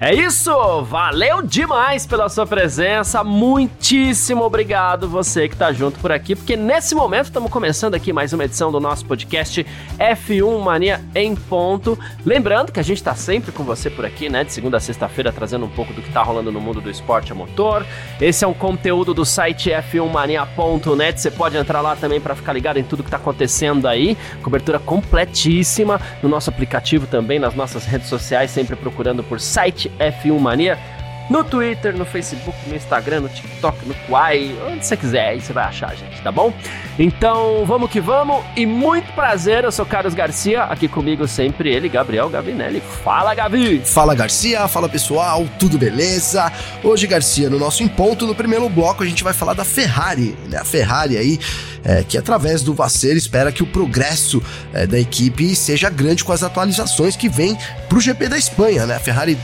É isso! Valeu demais pela sua presença. Muitíssimo obrigado você que tá junto por aqui, porque nesse momento estamos começando aqui mais uma edição do nosso podcast F1 Mania em ponto. Lembrando que a gente tá sempre com você por aqui, né, de segunda a sexta-feira trazendo um pouco do que tá rolando no mundo do esporte a motor. Esse é um conteúdo do site f1mania.net. Você pode entrar lá também para ficar ligado em tudo que tá acontecendo aí. Cobertura completíssima no nosso aplicativo também, nas nossas redes sociais, sempre procurando por site F1 Mania. No Twitter, no Facebook, no Instagram, no TikTok, no Quai, onde você quiser, aí você vai achar a gente, tá bom? Então, vamos que vamos e muito prazer, eu sou Carlos Garcia, aqui comigo sempre ele, Gabriel Gavinelli. Fala, Gavi! Fala, Garcia, fala pessoal, tudo beleza? Hoje, Garcia, no nosso Ponto, no primeiro bloco, a gente vai falar da Ferrari, né? A Ferrari aí, é, que através do Vasser espera que o progresso é, da equipe seja grande com as atualizações que vem pro GP da Espanha, né? A Ferrari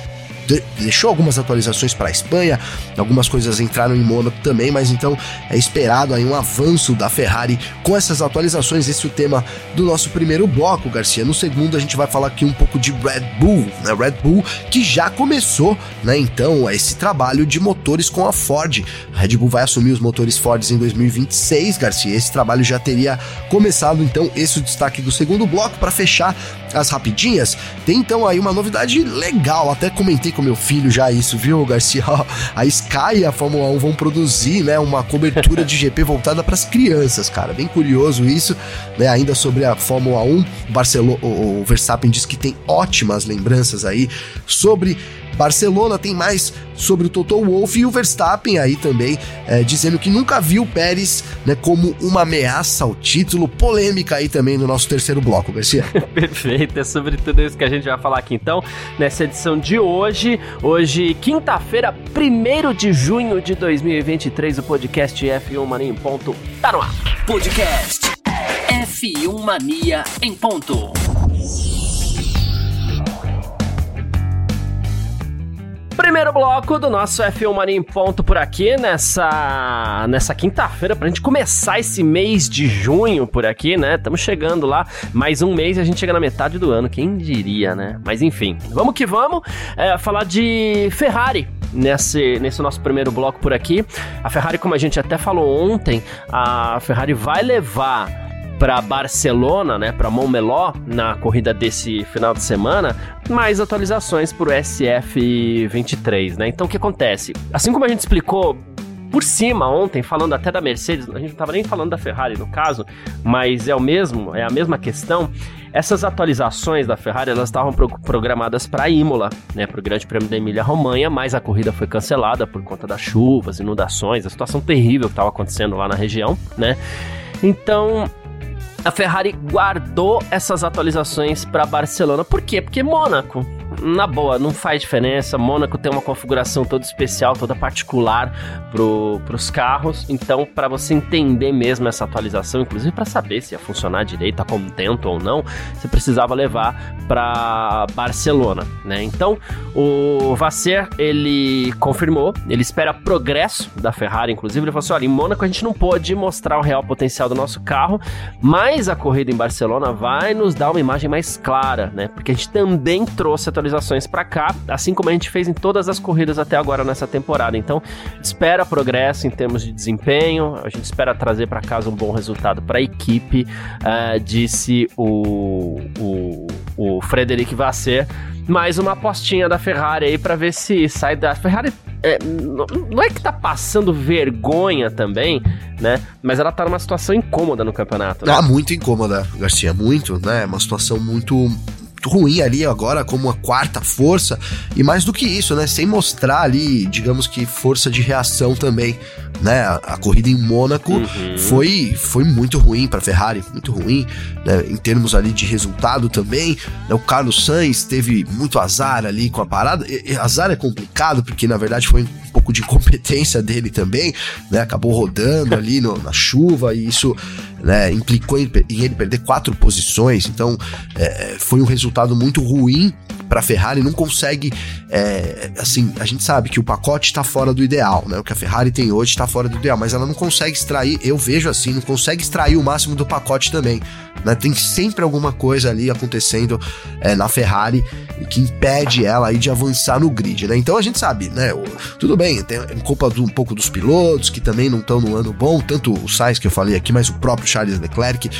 deixou algumas atualizações para a Espanha, algumas coisas entraram em Mônaco também, mas então é esperado aí um avanço da Ferrari com essas atualizações. Esse é o tema do nosso primeiro bloco, Garcia. No segundo a gente vai falar aqui um pouco de Red Bull, né? Red Bull que já começou, né? Então esse trabalho de motores com a Ford. A Red Bull vai assumir os motores Ford em 2026, Garcia. Esse trabalho já teria começado, então esse é o destaque do segundo bloco para fechar as rapidinhas. Tem então aí uma novidade legal, até comentei com meu filho já isso, viu, Garcia? A Sky e a Fórmula 1 vão produzir, né, uma cobertura de GP voltada para as crianças, cara. Bem curioso isso, né? Ainda sobre a Fórmula 1, Barcelona, o Verstappen diz que tem ótimas lembranças aí sobre Barcelona tem mais sobre o Toto Wolff e o Verstappen aí também é, dizendo que nunca viu o Pérez né, como uma ameaça ao título. Polêmica aí também no nosso terceiro bloco, Garcia. Perfeito, é sobre tudo isso que a gente vai falar aqui então nessa edição de hoje. Hoje, quinta-feira, 1 de junho de 2023, o podcast F1 Mania em ponto tá no ar. Podcast F1 Mania em ponto. Primeiro bloco do nosso F1 Mania em ponto por aqui, nessa, nessa quinta-feira, pra gente começar esse mês de junho por aqui, né? Estamos chegando lá, mais um mês e a gente chega na metade do ano, quem diria, né? Mas enfim, vamos que vamos, é, falar de Ferrari, nesse, nesse nosso primeiro bloco por aqui. A Ferrari, como a gente até falou ontem, a Ferrari vai levar para Barcelona, né, para Montmeló na corrida desse final de semana, mais atualizações para o SF23, né? Então o que acontece? Assim como a gente explicou por cima ontem, falando até da Mercedes, a gente não estava nem falando da Ferrari no caso, mas é o mesmo, é a mesma questão. Essas atualizações da Ferrari, elas estavam pro programadas para Imola, né, para o Grande Prêmio da Emília-Romanha, mas a corrida foi cancelada por conta das chuvas, inundações, a situação terrível que estava acontecendo lá na região, né? Então, a Ferrari guardou essas atualizações para Barcelona. Por quê? Porque Mônaco na boa, não faz diferença. Mônaco tem uma configuração toda especial, toda particular para os carros. Então, para você entender mesmo essa atualização, inclusive para saber se ia funcionar direito, tá contento ou não, você precisava levar para Barcelona, né? Então, o Vasser ele confirmou, ele espera progresso da Ferrari, inclusive ele falou assim: olha, em Mônaco a gente não pôde mostrar o real potencial do nosso carro, mas a corrida em Barcelona vai nos dar uma imagem mais clara, né? Porque a gente também trouxe atualizações atualizações para cá, assim como a gente fez em todas as corridas até agora nessa temporada. Então, espera progresso em termos de desempenho, a gente espera trazer para casa um bom resultado para a equipe, uh, disse o, o, o Frederic Vasser. Mais uma apostinha da Ferrari aí para ver se sai da. Ferrari é, não é que tá passando vergonha também, né? Mas ela tá numa situação incômoda no campeonato. Né? Ah, muito incômoda, Garcia, muito, né? Uma situação muito ruim ali agora como uma quarta força e mais do que isso, né, sem mostrar ali, digamos que força de reação também, né? A, a corrida em Mônaco uhum. foi foi muito ruim para Ferrari, muito ruim, né, em termos ali de resultado também. Né, o Carlos Sainz teve muito azar ali com a parada. E, e azar é complicado porque na verdade foi pouco de incompetência dele também, né? Acabou rodando ali no, na chuva e isso né, implicou em, em, ele perder quatro posições, então é, foi um resultado muito ruim para a Ferrari, não consegue, é, assim, a gente sabe que o pacote está fora do ideal, né, o que a Ferrari tem hoje está fora do ideal, mas ela não consegue extrair, eu vejo assim, não consegue extrair o máximo do pacote também, né, tem sempre alguma coisa ali acontecendo é, na Ferrari que impede ela aí de avançar no grid, né, então a gente sabe, né, tudo bem, tem culpa do, um pouco dos pilotos que também não estão no ano bom, tanto o Sainz que eu falei aqui, mas o próprio Charles Leclerc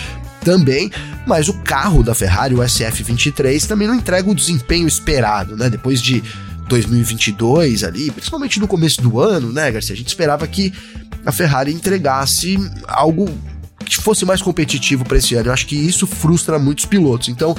também, mas o carro da Ferrari, o SF23, também não entrega o desempenho esperado, né? Depois de 2022 ali, principalmente no começo do ano, né, Garcia? A gente esperava que a Ferrari entregasse algo que fosse mais competitivo para esse ano. Eu acho que isso frustra muitos pilotos. Então,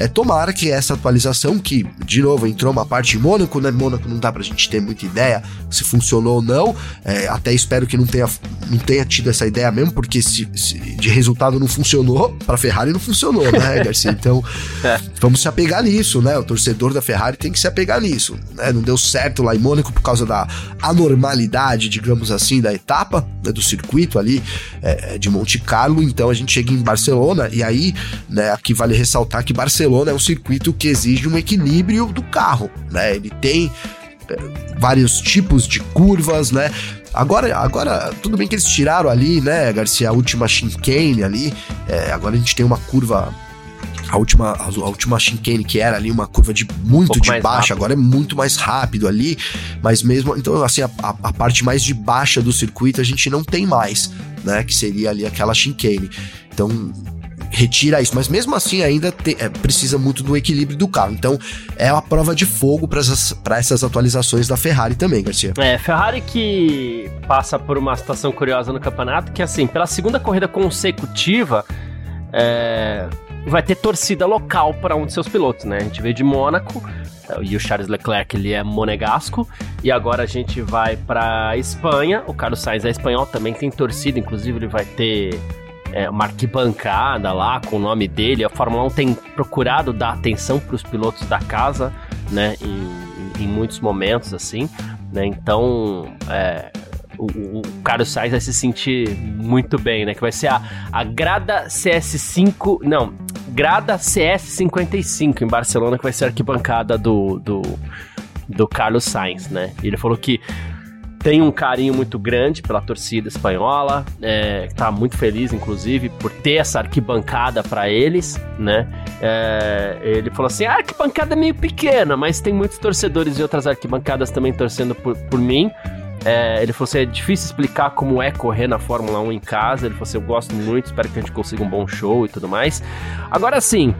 é, tomara que essa atualização, que de novo entrou uma parte em Mônaco, né? Mônaco não dá pra gente ter muita ideia se funcionou ou não. É, até espero que não tenha, não tenha tido essa ideia mesmo, porque se, se de resultado não funcionou, pra Ferrari não funcionou, né, Garcia? Então, é. vamos se apegar nisso, né? O torcedor da Ferrari tem que se apegar nisso. Né? Não deu certo lá em Mônaco por causa da anormalidade, digamos assim, da etapa, né, do circuito ali é, de Monte Carlo. Então a gente chega em Barcelona, e aí, né, aqui vale ressaltar que Barcelona é um circuito que exige um equilíbrio do carro, né? Ele tem é, vários tipos de curvas, né? Agora, agora, tudo bem que eles tiraram ali, né, Garcia, a última chicane ali. É, agora a gente tem uma curva. A última, a, última chicane que era ali uma curva de muito um de baixa, agora é muito mais rápido ali. Mas mesmo. Então, assim, a, a, a, parte mais de baixa do circuito a gente não tem mais, né? Que seria ali aquela chicane. Então, retira isso, mas mesmo assim ainda te, é, precisa muito do equilíbrio do carro. Então é uma prova de fogo para essas, essas atualizações da Ferrari também, Garcia. É, Ferrari que passa por uma situação curiosa no campeonato, que assim, pela segunda corrida consecutiva, é, vai ter torcida local para um de seus pilotos, né? A gente veio de Mônaco, e o Charles Leclerc ele é monegasco e agora a gente vai para Espanha. O Carlos Sainz é espanhol, também tem torcida, inclusive ele vai ter é, uma arquibancada lá com o nome dele. A Fórmula 1 tem procurado dar atenção para os pilotos da casa, né? Em, em muitos momentos, assim. Né? Então, é, o, o Carlos Sainz vai se sentir muito bem, né? Que vai ser a, a Grada CS5. Não, Grada CS55 em Barcelona, que vai ser a arquibancada do, do, do Carlos Sainz, né? Ele falou que tem um carinho muito grande pela torcida espanhola, é, tá muito feliz, inclusive, por ter essa arquibancada para eles, né? É, ele falou assim: a arquibancada é meio pequena, mas tem muitos torcedores e outras arquibancadas também torcendo por, por mim. É, ele falou assim: é difícil explicar como é correr na Fórmula 1 em casa. Ele falou assim: eu gosto muito, espero que a gente consiga um bom show e tudo mais. Agora sim,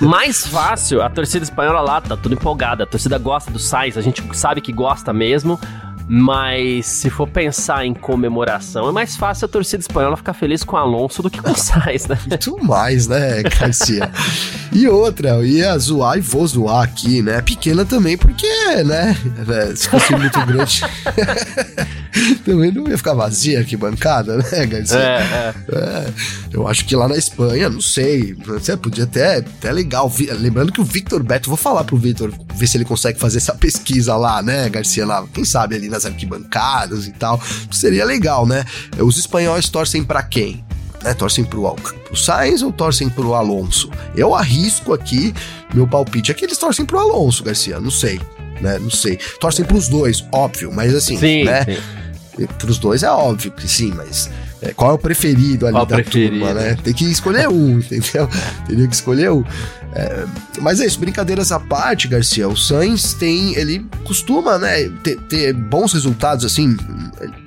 mais fácil, a torcida espanhola lá tá tudo empolgada. A torcida gosta do Sainz, a gente sabe que gosta mesmo. Mas se for pensar em comemoração, é mais fácil a torcida espanhola ficar feliz com Alonso do que com o Sainz, né? Muito mais, né, Garcia? e outra, eu ia zoar e vou zoar aqui, né? Pequena também, porque, né? É, se fosse muito grande. também não ia ficar vazia aqui bancada, né, Garcia? É, é. é, eu acho que lá na Espanha, não sei, você podia até, até legal. Lembrando que o Victor Beto, vou falar pro Victor, ver se ele consegue fazer essa pesquisa lá, né, Garcia? Lá, quem sabe ali nas arquibancadas e tal. Seria legal, né? Os espanhóis torcem para quem? Né, torcem pro, pro Sainz ou torcem pro Alonso? Eu arrisco aqui, meu palpite é que eles torcem pro Alonso, Garcia, não sei, né? Não sei. Torcem pros dois, óbvio, mas assim, sim, né? Sim. Pros dois é óbvio que sim, mas é, qual é o preferido ali qual da preferido? turma, né? Tem que escolher um, entendeu? Teria que escolher um. É, mas é isso, brincadeiras à parte, Garcia. O Sainz tem. Ele costuma, né, ter, ter bons resultados, assim.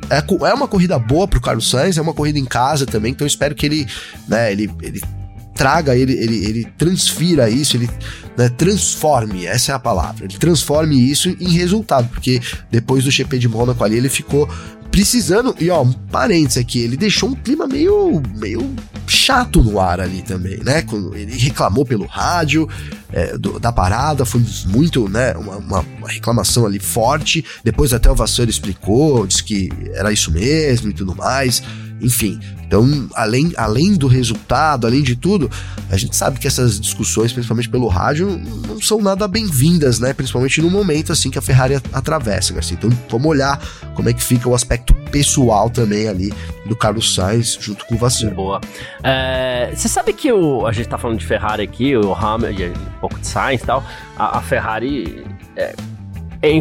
É, é uma corrida boa pro Carlos Sainz, é uma corrida em casa também, então eu espero que ele, né, ele, ele traga, ele, ele, ele transfira isso, ele né, transforme, essa é a palavra, ele transforme isso em resultado, porque depois do GP de Mônaco ali ele ficou precisando, e ó, um parênteses aqui, ele deixou um clima meio, meio chato no ar ali também, né? Quando ele reclamou pelo rádio é, do, da parada, foi muito, né? Uma, uma, uma, reclamação ali forte. Depois até o Vassoura explicou, disse que era isso mesmo e tudo mais. Enfim. Então, além, além do resultado, além de tudo, a gente sabe que essas discussões, principalmente pelo rádio, não são nada bem-vindas, né? Principalmente no momento assim que a Ferrari atravessa, Garcia. Então, vamos olhar como é que fica o aspecto pessoal também ali do Carlos Sainz junto com o Vasser. Boa. É, você sabe que o, a gente tá falando de Ferrari aqui, o Hamilton, um pouco de Sainz e tal, a, a Ferrari é,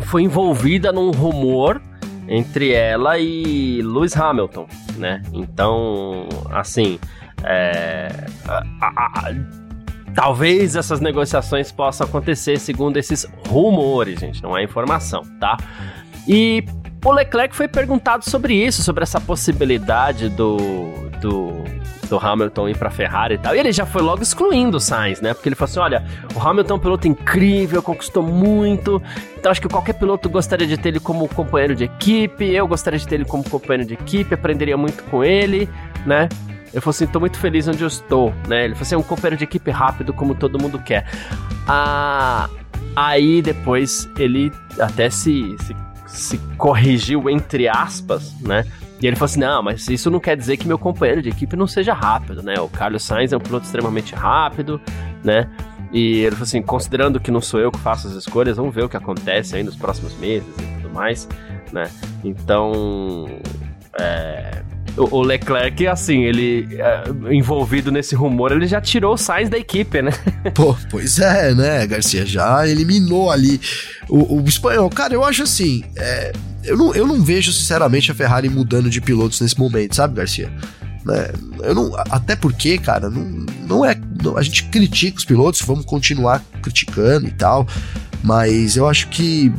foi envolvida num rumor entre ela e Lewis Hamilton, né? Então, assim, é, a, a, a, talvez essas negociações possam acontecer segundo esses rumores, gente, não é informação, tá? E o Leclerc foi perguntado sobre isso, sobre essa possibilidade do, do, do Hamilton ir pra Ferrari e tal. E ele já foi logo excluindo o Sainz, né? Porque ele falou assim: olha, o Hamilton é um piloto incrível, conquistou muito. Então acho que qualquer piloto gostaria de ter ele como companheiro de equipe. Eu gostaria de ter ele como companheiro de equipe, aprenderia muito com ele, né? Ele falou assim: tô muito feliz onde eu estou, né? Ele falou assim: é um companheiro de equipe rápido, como todo mundo quer. Ah, aí depois ele até se, se se corrigiu entre aspas, né? E ele falou assim: não, mas isso não quer dizer que meu companheiro de equipe não seja rápido, né? O Carlos Sainz é um piloto extremamente rápido, né? E ele falou assim: considerando que não sou eu que faço as escolhas, vamos ver o que acontece aí nos próximos meses e tudo mais, né? Então. É, o, Leclerc, assim, ele é, envolvido nesse rumor, ele já tirou o Sainz da equipe, né? Pô, pois é, né, Garcia? Já eliminou ali o, o espanhol. Cara, eu acho assim. É, eu, não, eu não vejo, sinceramente, a Ferrari mudando de pilotos nesse momento, sabe, Garcia? Né? Eu não, até porque, cara, não, não é. Não, a gente critica os pilotos, vamos continuar criticando e tal. Mas eu acho que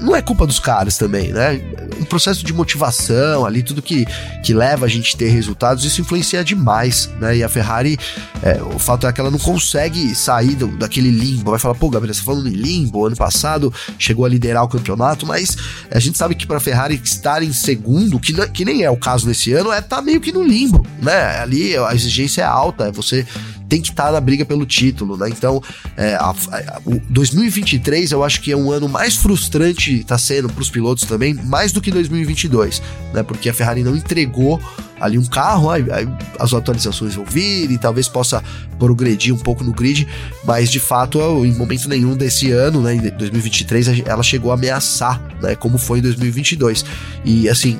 não é culpa dos caras também, né? Um processo de motivação ali, tudo que, que leva a gente a ter resultados, isso influencia demais, né? E a Ferrari, é, o fato é que ela não consegue sair do, daquele limbo. Vai falar, pô, Gabriel, você tá falando em limbo, ano passado chegou a liderar o campeonato, mas a gente sabe que para a Ferrari estar em segundo, que, que nem é o caso nesse ano, é tá meio que no limbo, né? Ali a exigência é alta, é você tem que estar na briga pelo título, né? Então, é, a, a, o 2023 eu acho que é um ano mais frustrante, tá sendo para os pilotos também, mais do que 2022, né? Porque a Ferrari não entregou ali um carro, aí, aí as atualizações vão vir e talvez possa progredir um pouco no grid, mas de fato, em momento nenhum desse ano, né, em 2023, ela chegou a ameaçar, né, como foi em 2022. E assim,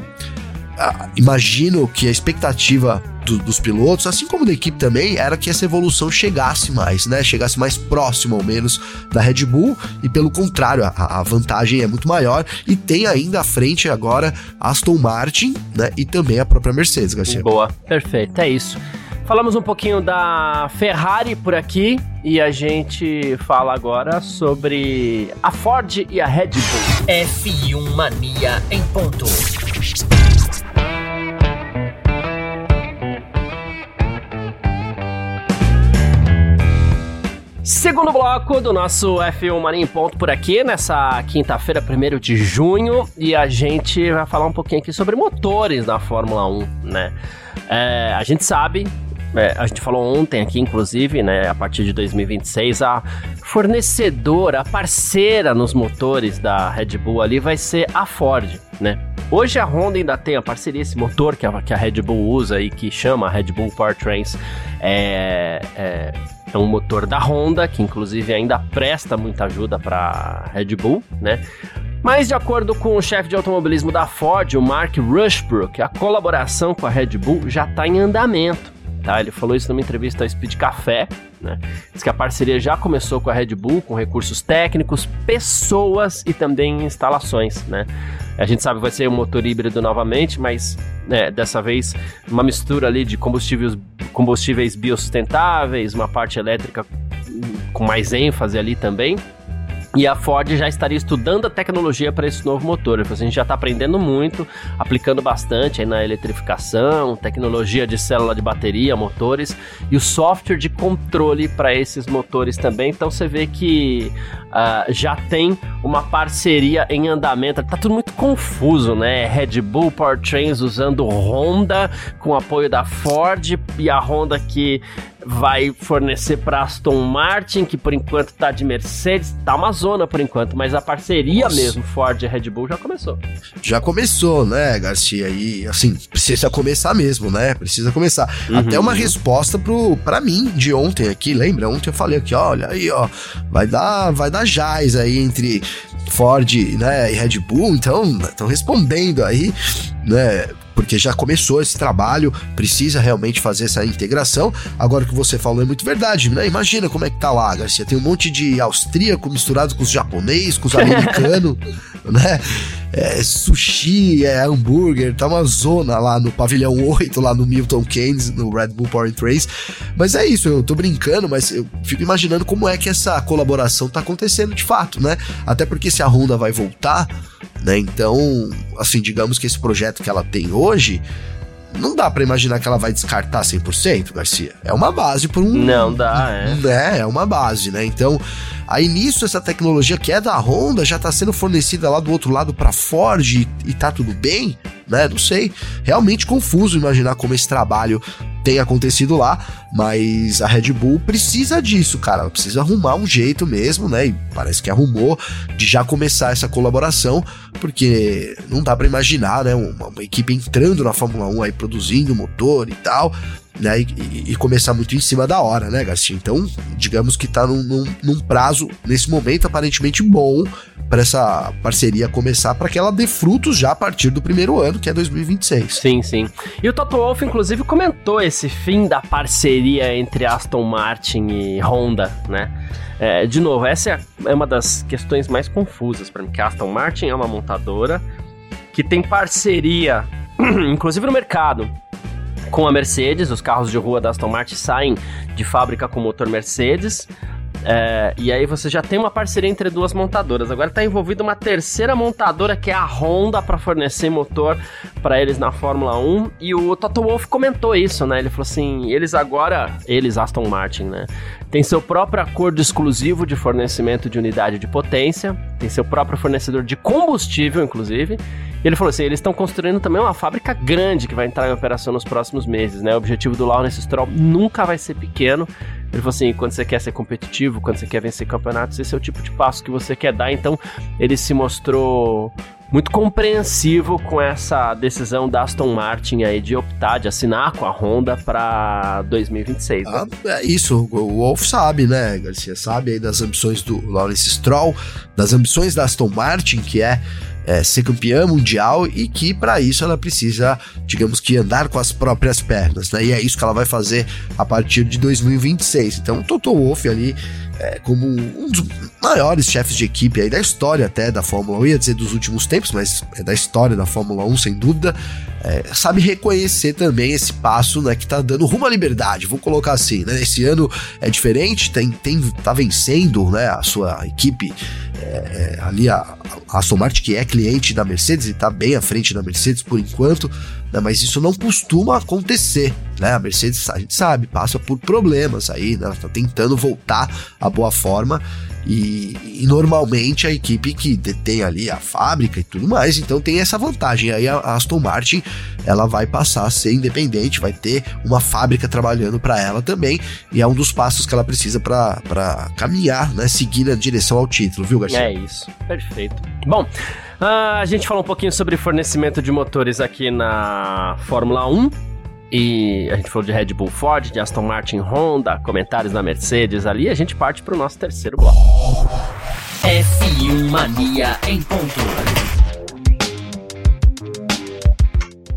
imagino que a expectativa do, dos pilotos, assim como da equipe também, era que essa evolução chegasse mais, né? Chegasse mais próximo, ao menos, da Red Bull, e pelo contrário, a, a vantagem é muito maior, e tem ainda à frente agora Aston Martin, né? E também a própria Mercedes, Garcia. Boa, perfeito, é isso. Falamos um pouquinho da Ferrari por aqui e a gente fala agora sobre a Ford e a Red Bull. F1 Mania em ponto. Segundo bloco do nosso F1 Mania em Ponto por aqui, nessa quinta-feira, 1 de junho, e a gente vai falar um pouquinho aqui sobre motores da Fórmula 1, né? É, a gente sabe é, a gente falou ontem aqui, inclusive, né? A partir de 2026, a fornecedora, a parceira nos motores da Red Bull ali vai ser a Ford, né? Hoje a Honda ainda tem a parceria, esse motor que a, que a Red Bull usa e que chama Red Bull Powertrains. É, é, é um motor da Honda, que inclusive ainda presta muita ajuda para Red Bull, né? Mas de acordo com o chefe de automobilismo da Ford, o Mark Rushbrook, a colaboração com a Red Bull já está em andamento. Tá? Ele falou isso numa entrevista ao Speed Café, né? Diz que a parceria já começou com a Red Bull, com recursos técnicos, pessoas e também instalações, né? A gente sabe que vai ser um motor híbrido novamente, mas né, dessa vez uma mistura ali de combustíveis, combustíveis biosustentáveis, uma parte elétrica com mais ênfase ali também. E a Ford já estaria estudando a tecnologia para esse novo motor. A gente já está aprendendo muito, aplicando bastante na eletrificação, tecnologia de célula de bateria, motores e o software de controle para esses motores também. Então você vê que uh, já tem uma parceria em andamento. Tá tudo muito confuso, né? Red Bull Powertrains usando Honda com apoio da Ford e a Honda que vai fornecer para Aston Martin, que por enquanto tá de Mercedes, tá uma zona por enquanto, mas a parceria Nossa. mesmo Ford e Red Bull já começou. Já começou, né, Garcia? E assim, precisa começar mesmo, né? Precisa começar. Uhum. Até uma resposta pro para mim de ontem aqui, lembra? Ontem eu falei aqui, olha aí, ó, vai dar, vai dar jazz aí entre Ford, né, e Red Bull, então estão respondendo aí, né? Porque já começou esse trabalho, precisa realmente fazer essa integração. Agora o que você falou é muito verdade, né? Imagina como é que tá lá, Garcia. Tem um monte de austríaco misturado com os japonês, com os americanos, né? É, sushi, é hambúrguer, tá uma zona lá no pavilhão 8, lá no Milton Keynes, no Red Bull Power Trace. Mas é isso, eu tô brincando, mas eu fico imaginando como é que essa colaboração tá acontecendo de fato, né? Até porque se a Honda vai voltar, né? Então, assim, digamos que esse projeto que ela tem hoje, não dá para imaginar que ela vai descartar 100%, Garcia. É uma base por um. Não dá, é. É, é uma base, né? Então, aí nisso, essa tecnologia que é da Honda já tá sendo fornecida lá do outro lado para Ford e, e tá tudo bem, né? Não sei. Realmente confuso imaginar como esse trabalho tem acontecido lá, mas a Red Bull precisa disso, cara. Ela precisa arrumar um jeito mesmo, né? E parece que arrumou de já começar essa colaboração, porque não dá para imaginar, né? Uma, uma, equipe entrando na Fórmula 1 aí produzindo motor e tal. Né, e, e, começar muito em cima da hora, né, Garcia? Então, digamos que tá num, num, num prazo, nesse momento, aparentemente bom para essa parceria começar, para que ela dê frutos já a partir do primeiro ano, que é 2026. Sim, sim. E o Toto Wolff, inclusive, comentou esse fim da parceria entre Aston Martin e Honda, né? É, de novo, essa é, é uma das questões mais confusas para mim, que a Aston Martin é uma montadora que tem parceria, inclusive no mercado, com a Mercedes. Os carros de rua da Aston Martin saem de fábrica com motor Mercedes. É, e aí você já tem uma parceria entre duas montadoras. Agora está envolvida uma terceira montadora que é a Honda para fornecer motor para eles na Fórmula 1. E o Toto Wolff comentou isso, né? Ele falou assim: eles agora, eles Aston Martin, né? Tem seu próprio acordo exclusivo de fornecimento de unidade de potência, tem seu próprio fornecedor de combustível, inclusive. E ele falou assim: eles estão construindo também uma fábrica grande que vai entrar em operação nos próximos meses, né? O objetivo do Lawrence Stroll nunca vai ser pequeno. Ele falou assim: quando você quer ser competitivo, quando você quer vencer campeonatos, esse é o tipo de passo que você quer dar. Então, ele se mostrou muito compreensivo com essa decisão da Aston Martin aí de optar, de assinar com a Honda para 2026. Né? Ah, é isso, o Wolf sabe, né, Garcia? Sabe aí das ambições do Lawrence Stroll, das ambições da Aston Martin, que é é, ser campeã mundial e que para isso ela precisa, digamos que, andar com as próprias pernas, né? E é isso que ela vai fazer a partir de 2026. Então, Toto Wolff ali é, como um dos maiores chefes de equipe aí da história até da Fórmula 1, ia dizer dos últimos tempos, mas é da história da Fórmula 1, sem dúvida, é, sabe reconhecer também esse passo, né, que tá dando rumo à liberdade, vou colocar assim, né, esse ano é diferente, tem, tem, tá vencendo, né, a sua equipe é, é ali, a, a Aston Martin, que é cliente da Mercedes e tá bem à frente da Mercedes por enquanto, né, mas isso não costuma acontecer, né? A Mercedes, a gente sabe, passa por problemas aí, né? Ela tá tentando voltar à boa forma e, e, normalmente a equipe que detém ali a fábrica e tudo mais, então tem essa vantagem. Aí a Aston Martin ela vai passar a ser independente, vai ter uma fábrica trabalhando para ela também, e é um dos passos que ela precisa para caminhar, né? Seguir na direção ao título, viu, Garcia? É isso, perfeito. Bom. Uh, a gente falou um pouquinho sobre fornecimento de motores aqui na Fórmula 1. E a gente falou de Red Bull Ford, de Aston Martin Honda, comentários da Mercedes ali. A gente parte para o nosso terceiro bloco. F1 Mania em ponto.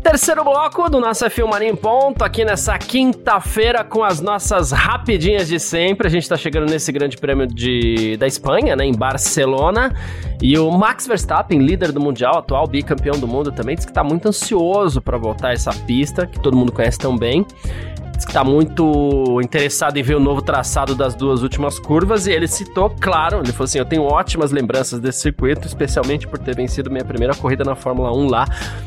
Terceiro bloco do nosso F1 Mania em Ponto, aqui nessa quinta-feira com as nossas rapidinhas de sempre. A gente tá chegando nesse grande prêmio de, da Espanha, né, em Barcelona. E o Max Verstappen, líder do Mundial, atual bicampeão do mundo também, diz que tá muito ansioso para voltar a essa pista, que todo mundo conhece tão bem está muito interessado em ver o novo traçado das duas últimas curvas e ele citou, claro, ele falou assim: Eu tenho ótimas lembranças desse circuito, especialmente por ter vencido minha primeira corrida na Fórmula 1 lá,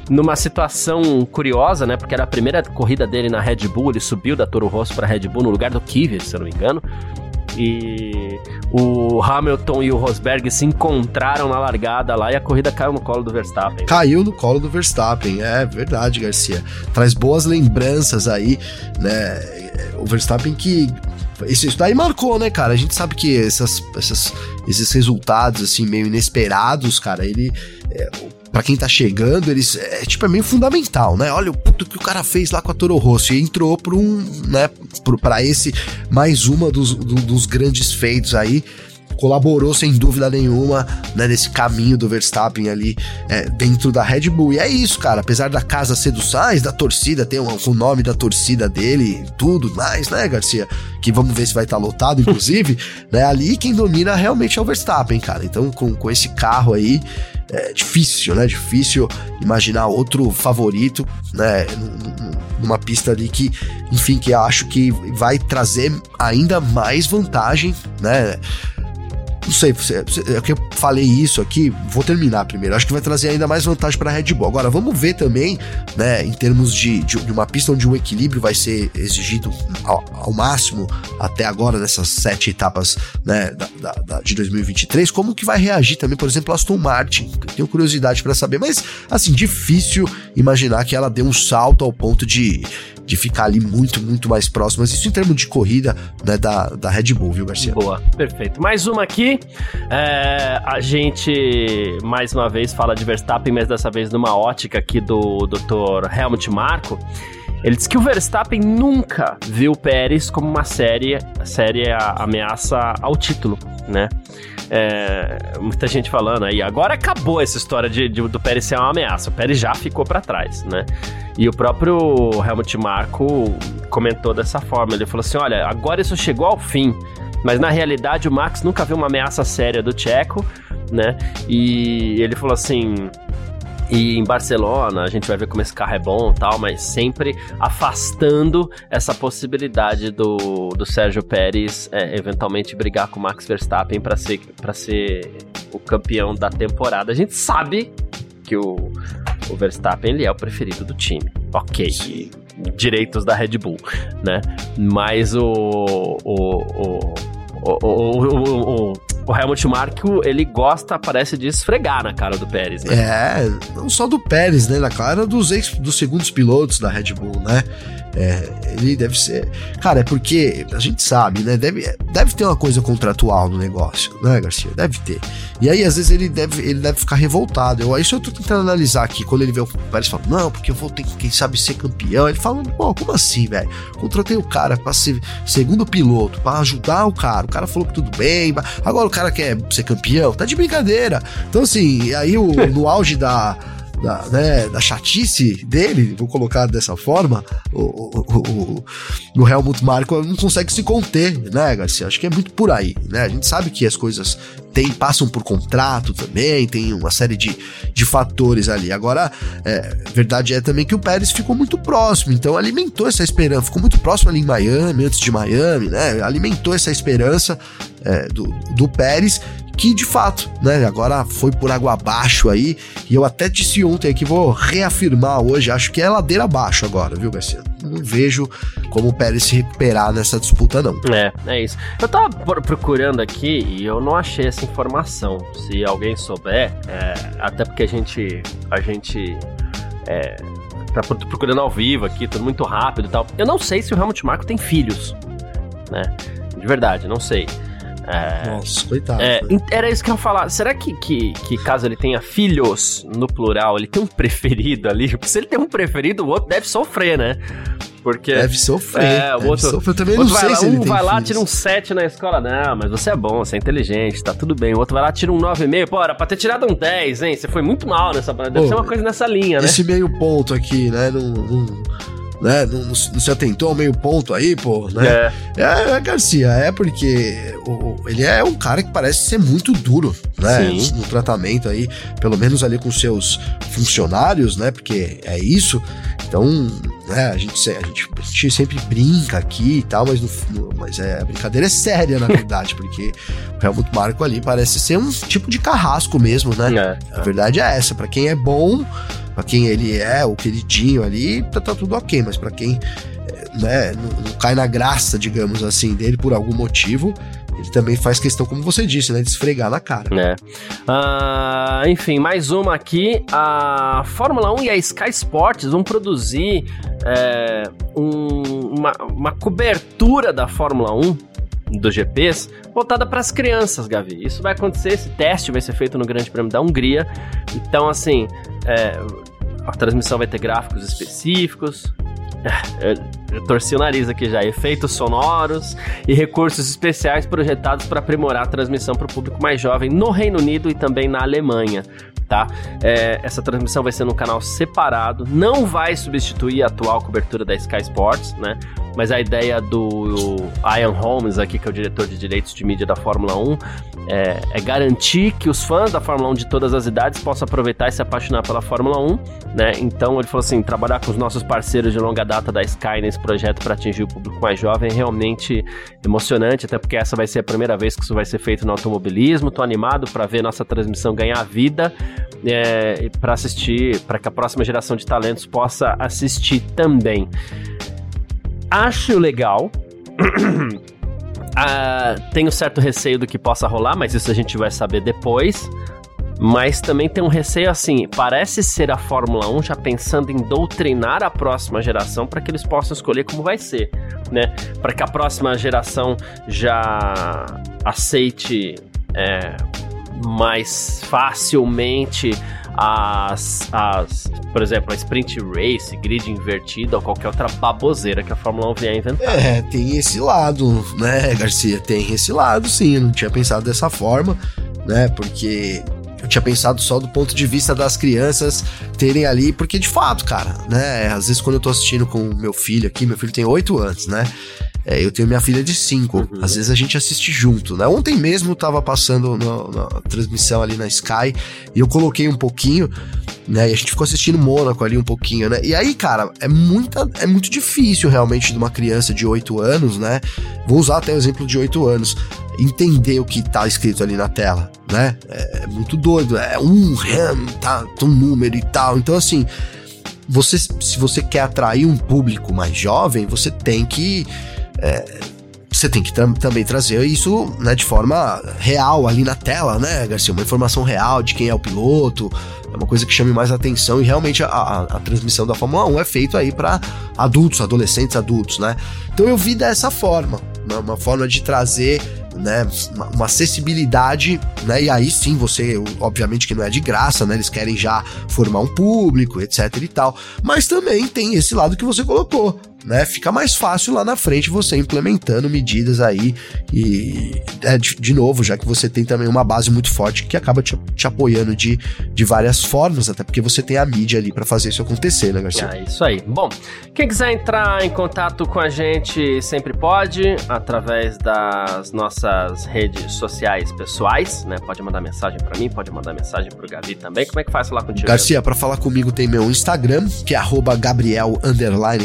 numa situação curiosa, né? Porque era a primeira corrida dele na Red Bull, ele subiu da Toro Rosso para Red Bull no lugar do Kvyat, se eu não me engano. E o Hamilton e o Rosberg se encontraram na largada lá e a corrida caiu no colo do Verstappen. Caiu no colo do Verstappen, é verdade, Garcia. Traz boas lembranças aí, né? O Verstappen que isso, isso daí marcou, né, cara? A gente sabe que essas, essas, esses resultados, assim, meio inesperados, cara, ele. É, para quem tá chegando, eles é tipo é meio fundamental, né? Olha o puto que o cara fez lá com a Toro Rosso e entrou para um, né, para esse mais uma dos, do, dos grandes feitos aí colaborou sem dúvida nenhuma né, nesse caminho do Verstappen ali é, dentro da Red Bull. E é isso, cara. Apesar da casa ser do Sainz, da torcida, tem o, o nome da torcida dele, tudo mais, né, Garcia? Que vamos ver se vai estar tá lotado, inclusive. né, ali quem domina realmente é o Verstappen, cara. Então, com, com esse carro aí, é difícil, né? Difícil imaginar outro favorito, né? Numa pista ali que, enfim, que acho que vai trazer ainda mais vantagem, né? Não sei, é que eu falei isso aqui, vou terminar primeiro. Acho que vai trazer ainda mais vantagem para a Red Bull. Agora, vamos ver também, né, em termos de, de, de uma pista onde o equilíbrio vai ser exigido ao, ao máximo até agora, nessas sete etapas né, da, da, da, de 2023, como que vai reagir também, por exemplo, Aston Martin. Tenho curiosidade para saber, mas, assim, difícil imaginar que ela dê um salto ao ponto de de ficar ali muito, muito mais próximas. Isso em termos de corrida né, da, da Red Bull, viu, Garcia? Boa, perfeito. Mais uma aqui. É, a gente, mais uma vez, fala de Verstappen, mas dessa vez numa ótica aqui do Dr. Helmut Marko. Ele diz que o Verstappen nunca viu Pérez como uma série, séria ameaça ao título, né? É, muita gente falando aí, agora acabou essa história de, de, do Pérez ser uma ameaça. O Pérez já ficou para trás, né? E o próprio Helmut Marko comentou dessa forma. Ele falou assim: olha, agora isso chegou ao fim. Mas na realidade o Max nunca viu uma ameaça séria do Tcheco, né? E ele falou assim: e em Barcelona, a gente vai ver como esse carro é bom e tal, mas sempre afastando essa possibilidade do, do Sérgio Pérez é, eventualmente brigar com o Max Verstappen para ser, ser o campeão da temporada. A gente sabe que o, o Verstappen ele é o preferido do time. Ok. Sim. Direitos da Red Bull, né? Mas o, o, o, o, o, o o Helmut Marko, ele gosta, parece, de esfregar na cara do Pérez, né? É, não só do Pérez, né? Na cara dos, ex, dos segundos pilotos da Red Bull, né? É, ele deve ser. Cara, é porque a gente sabe, né? Deve, deve ter uma coisa contratual no negócio, né, Garcia? Deve ter. E aí, às vezes, ele deve, ele deve ficar revoltado. Eu, isso eu tô tentando analisar aqui. Quando ele vê o Pérez fala, não, porque eu vou ter que, quem sabe, ser campeão. Ele fala, pô, como assim, velho? Contratei o cara pra ser segundo piloto, pra ajudar o cara. O cara falou que tudo bem. Agora o cara quer ser campeão. Tá de brincadeira. Então, assim, aí o, no auge da da, né, da chatice dele, vou colocar dessa forma, o, o, o, o Helmut Marko não consegue se conter, né, Garcia? Acho que é muito por aí, né? A gente sabe que as coisas tem, passam por contrato também, tem uma série de, de fatores ali. Agora, é, verdade é também que o Pérez ficou muito próximo, então alimentou essa esperança, ficou muito próximo ali em Miami, antes de Miami, né? Alimentou essa esperança é, do, do Pérez que de fato, né, agora foi por água abaixo aí, e eu até disse ontem aqui, vou reafirmar hoje, acho que é ladeira abaixo agora, viu, Garcia? Não vejo como o Pérez se recuperar nessa disputa, não. É, é isso. Eu tava procurando aqui e eu não achei essa informação. Se alguém souber, é, até porque a gente. A gente. É, tá procurando ao vivo aqui, tudo muito rápido e tal. Eu não sei se o Helmut Marko tem filhos, né? De verdade, não sei. É, Nossa, coitado. É, era isso que eu ia falar. Será que, que, que, caso ele tenha filhos, no plural, ele tem um preferido ali? Porque se ele tem um preferido, o outro deve sofrer, né? Porque. Deve sofrer. É, o outro. Sofrer. Eu também não sei lá, se Um vai lá, filhos. tira um 7 na escola. Não, mas você é bom, você é inteligente, tá tudo bem. O outro vai lá, tira um 9,5. Pô, era pra ter tirado um 10, hein? Você foi muito mal nessa. Deve Pô, ser uma coisa nessa linha, né? Esse meio ponto aqui, né? Não. não né? Não, não, se atentou ao meio ponto aí, pô, né? É, é, é Garcia, é porque o, ele é um cara que parece ser muito duro, né? Sim. No tratamento aí, pelo menos ali com seus funcionários, né? Porque é isso. Então, né, a gente, a gente, a gente sempre brinca aqui e tal, mas, no, mas é, a brincadeira é séria, na verdade, porque o Helmut Marko ali parece ser um tipo de carrasco mesmo, né? É, a verdade é essa, para quem é bom, para quem ele é, o queridinho ali, tá, tá tudo ok, mas para quem né, não, não, cai na graça, digamos assim, dele por algum motivo, ele também faz questão, como você disse, né, de esfregar na cara. É. Uh, enfim, mais uma aqui. A Fórmula 1 e a Sky Sports vão produzir é, um, uma, uma cobertura da Fórmula 1 dos GPs voltada para as crianças, Gavi. Isso vai acontecer, esse teste vai ser feito no Grande Prêmio da Hungria. Então, assim, é, a transmissão vai ter gráficos específicos. É, eu, eu torci o nariz aqui já. Efeitos sonoros e recursos especiais projetados para aprimorar a transmissão para o público mais jovem no Reino Unido e também na Alemanha tá? É, essa transmissão vai ser num canal separado, não vai substituir a atual cobertura da Sky Sports, né? Mas a ideia do Ian Holmes aqui, que é o diretor de direitos de mídia da Fórmula 1, é, é, garantir que os fãs da Fórmula 1 de todas as idades possam aproveitar e se apaixonar pela Fórmula 1, né? Então ele falou assim, trabalhar com os nossos parceiros de longa data da Sky nesse projeto para atingir o público mais jovem é realmente emocionante, até porque essa vai ser a primeira vez que isso vai ser feito no automobilismo. Tô animado para ver nossa transmissão ganhar vida é, para assistir, para que a próxima geração de talentos possa assistir também. Acho legal. ah, tenho certo receio do que possa rolar, mas isso a gente vai saber depois. Mas também tem um receio assim, parece ser a Fórmula 1 já pensando em doutrinar a próxima geração para que eles possam escolher como vai ser, né? Para que a próxima geração já aceite é, mais facilmente as, as, por exemplo, a sprint race, grid invertido ou qualquer outra baboseira que a Fórmula 1 vier inventar. É, tem esse lado, né, Garcia? Tem esse lado, sim. Eu não tinha pensado dessa forma, né? Porque eu tinha pensado só do ponto de vista das crianças terem ali, porque de fato, cara, né? Às vezes quando eu tô assistindo com meu filho aqui, meu filho tem 8 anos, né? É, eu tenho minha filha de 5. Uhum. Às vezes a gente assiste junto, né? Ontem mesmo tava passando no, na transmissão ali na Sky e eu coloquei um pouquinho, né? E a gente ficou assistindo Mônaco ali um pouquinho, né? E aí, cara, é, muita, é muito difícil realmente de uma criança de 8 anos, né? Vou usar até o exemplo de 8 anos entender o que tá escrito ali na tela, né? É, é muito doido, é um RAM, tá, um número e tal. Então, assim, você, se você quer atrair um público mais jovem, você tem que é, você tem que tam também trazer isso né, de forma real ali na tela, né, Garcia? Uma informação real de quem é o piloto, é uma coisa que chame mais atenção e realmente a, a, a transmissão da Fórmula 1 é feita aí para adultos, adolescentes adultos, né? Então eu vi dessa forma, uma, uma forma de trazer né, uma acessibilidade, né, e aí sim você, obviamente que não é de graça, né, eles querem já formar um público, etc e tal, mas também tem esse lado que você colocou, né? Fica mais fácil lá na frente você implementando medidas aí e é, de, de, novo, já que você tem também uma base muito forte que acaba te, te apoiando de, de várias formas, até porque você tem a mídia ali para fazer isso acontecer, né, Garcia? É isso aí. Bom, quem quiser entrar em contato com a gente sempre pode, através das nossas redes sociais pessoais, né? Pode mandar mensagem para mim, pode mandar mensagem pro Gabi também. Como é que faz falar contigo? Garcia, para falar comigo tem meu Instagram, que é Gabriel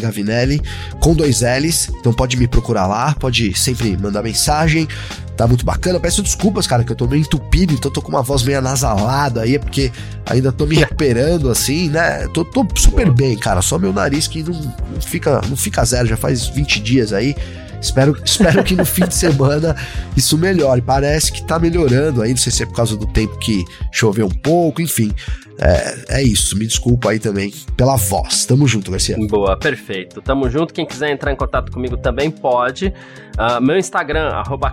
Gavinelli com dois L's. Então pode me procurar lá, pode sempre mandar mensagem. Tá muito bacana. Peço desculpas, cara, que eu tô meio entupido, então tô com uma voz meio anasalada aí, é porque ainda tô me recuperando assim, né? Tô, tô super bem, cara. Só meu nariz que não, fica, não fica zero, já faz 20 dias aí. Espero, espero que no fim de semana isso melhore. Parece que tá melhorando aí, não sei se é por causa do tempo que choveu um pouco, enfim. É, é isso, me desculpa aí também pela voz. Tamo junto, Garcia. Boa, perfeito. Tamo junto. Quem quiser entrar em contato comigo também pode. Uh, meu Instagram,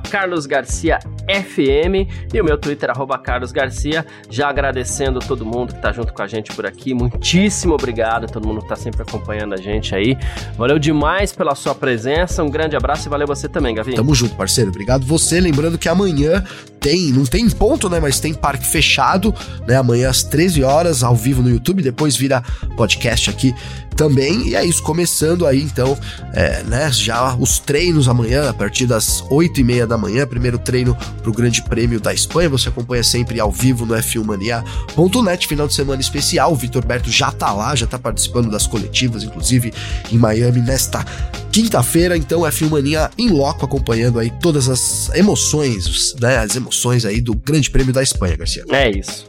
carlosgarciafm e o meu Twitter, carlosgarcia. Já agradecendo todo mundo que tá junto com a gente por aqui. Muitíssimo obrigado a todo mundo que tá sempre acompanhando a gente aí. Valeu demais pela sua presença. Um grande abraço e valeu você também, Gavi. Tamo junto, parceiro. Obrigado você. Lembrando que amanhã tem, não tem ponto, né? Mas tem parque fechado, né? Amanhã às 13 horas horas ao vivo no YouTube, depois vira podcast aqui também. E é isso, começando aí então, é, né, já os treinos amanhã, a partir das 8 e meia da manhã, primeiro treino pro Grande Prêmio da Espanha, você acompanha sempre ao vivo no f1mania.net, final de semana especial, o Vitor Berto já tá lá, já tá participando das coletivas, inclusive em Miami nesta quinta-feira, então F1 Mania em loco acompanhando aí todas as emoções, né, as emoções aí do Grande Prêmio da Espanha, Garcia. É isso.